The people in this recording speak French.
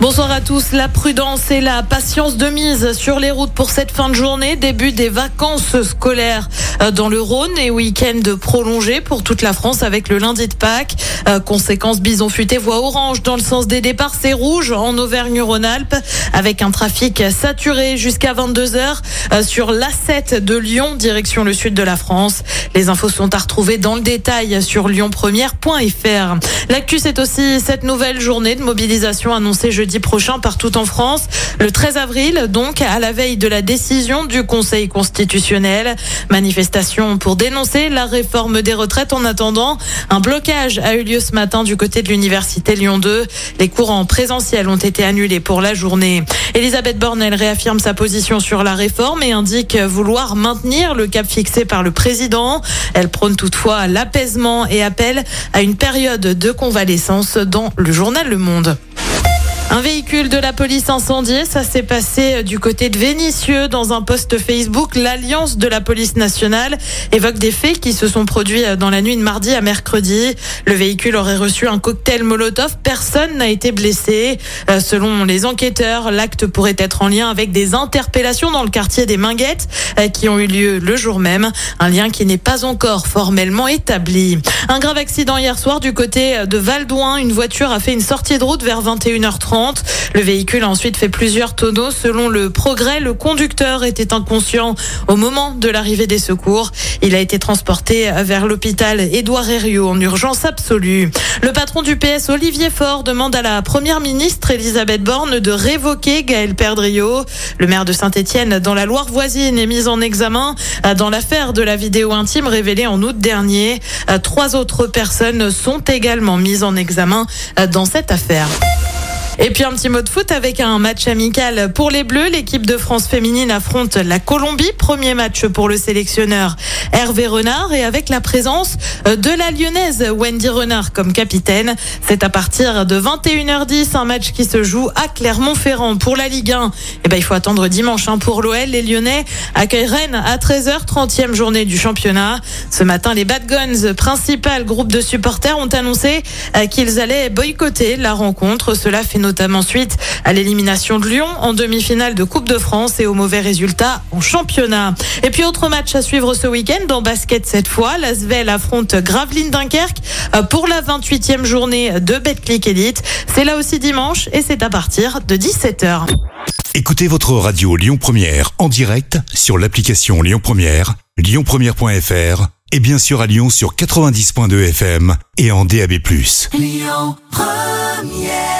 Bonsoir à tous. La prudence et la patience de mise sur les routes pour cette fin de journée. Début des vacances scolaires euh, dans le Rhône et week-end prolongé pour toute la France avec le lundi de Pâques. Euh, conséquence, Bison Futé voie orange dans le sens des départs. C'est rouge en Auvergne-Rhône-Alpes avec un trafic saturé jusqu'à 22 heures euh, sur l'A7 de Lyon, direction le sud de la France. Les infos sont à retrouver dans le détail sur lyonpremière.fr. L'actu, c'est aussi cette nouvelle journée de mobilisation annoncée jeudi prochain partout en France. Le 13 avril, donc, à la veille de la décision du Conseil constitutionnel. Manifestation pour dénoncer la réforme des retraites. En attendant, un blocage a eu lieu ce matin du côté de l'Université Lyon 2. Les cours en présentiel ont été annulés pour la journée. Elisabeth Borne, réaffirme sa position sur la réforme et indique vouloir maintenir le cap fixé par le président. Elle prône toutefois l'apaisement et appelle à une période de convalescence dans le journal Le Monde. Un véhicule de la police incendié, ça s'est passé du côté de Vénissieux dans un post Facebook. L'Alliance de la police nationale évoque des faits qui se sont produits dans la nuit de mardi à mercredi. Le véhicule aurait reçu un cocktail Molotov. Personne n'a été blessé. Euh, selon les enquêteurs, l'acte pourrait être en lien avec des interpellations dans le quartier des Minguettes euh, qui ont eu lieu le jour même. Un lien qui n'est pas encore formellement établi. Un grave accident hier soir du côté de Valdouin. Une voiture a fait une sortie de route vers 21h30. Le véhicule a ensuite fait plusieurs tonneaux. Selon le progrès, le conducteur était inconscient au moment de l'arrivée des secours. Il a été transporté vers l'hôpital Édouard Herriot en urgence absolue. Le patron du PS, Olivier Faure, demande à la première ministre Elisabeth Borne de révoquer Gaël Perdriau. Le maire de Saint-Etienne, dans la Loire voisine, est mis en examen dans l'affaire de la vidéo intime révélée en août dernier. Trois autres personnes sont également mises en examen dans cette affaire. Et puis un petit mot de foot avec un match amical pour les Bleus. L'équipe de France féminine affronte la Colombie. Premier match pour le sélectionneur Hervé Renard et avec la présence de la lyonnaise Wendy Renard comme capitaine. C'est à partir de 21h10 un match qui se joue à Clermont-Ferrand pour la Ligue 1. Et eh ben il faut attendre dimanche hein, pour l'OL. Les Lyonnais accueillent Rennes à 13h, 30e journée du championnat. Ce matin, les Bad Guns, principal groupe de supporters, ont annoncé euh, qu'ils allaient boycotter la rencontre. Cela fait notamment suite à l'élimination de Lyon en demi-finale de Coupe de France et aux mauvais résultats en championnat. Et puis autre match à suivre ce week-end en basket cette fois. L'Asvel affronte Gravelines Dunkerque euh, pour la 28e journée de Betclic Elite. C'est là aussi dimanche et c'est à partir de 17h. Écoutez votre radio Lyon Première en direct sur l'application Lyon Première, lyonpremière.fr et bien sûr à Lyon sur 90.2 FM et en DAB+. Lyon Première